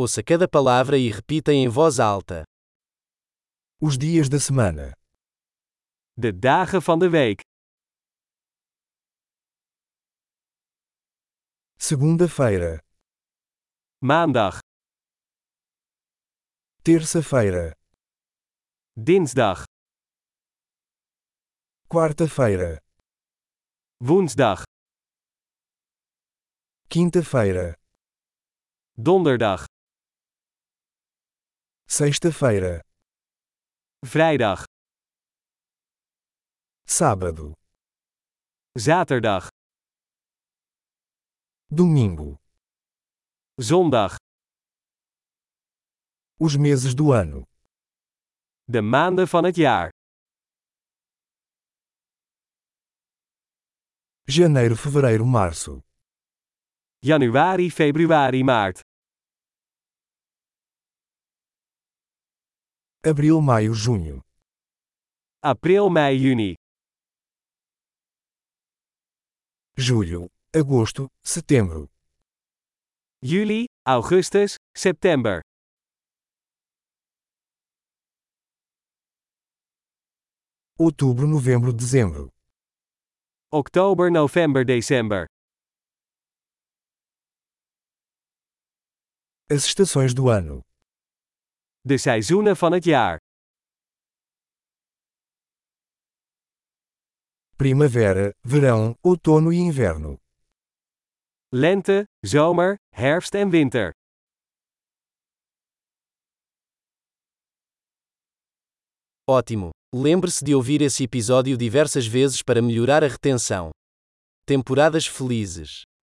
Ouça cada palavra e repita em voz alta. Os dias da semana: De dagen van de week. segunda-feira, Maandag, terça-feira, dinsdag, quarta-feira, woensdag, quinta-feira, donderdag, sexta-feira, vrijdag, sábado, zaterdag, domingo. zondag. Os meses do ano: De maanden van het jaar. janeiro, fevereiro, março, Januari, februari, maart. Abril, maio, junho, April, mei, juni. julho, agosto, setembro, Juli, augustus, september. outubro, novembro, dezembro, Oktober, november, december. as estações do ano: De seizoenen van het jaar. primavera, verão, outono e inverno, Lente, zomer, herfst en winter. Ótimo! Lembre-se de ouvir esse episódio diversas vezes para melhorar a retenção. Temporadas felizes.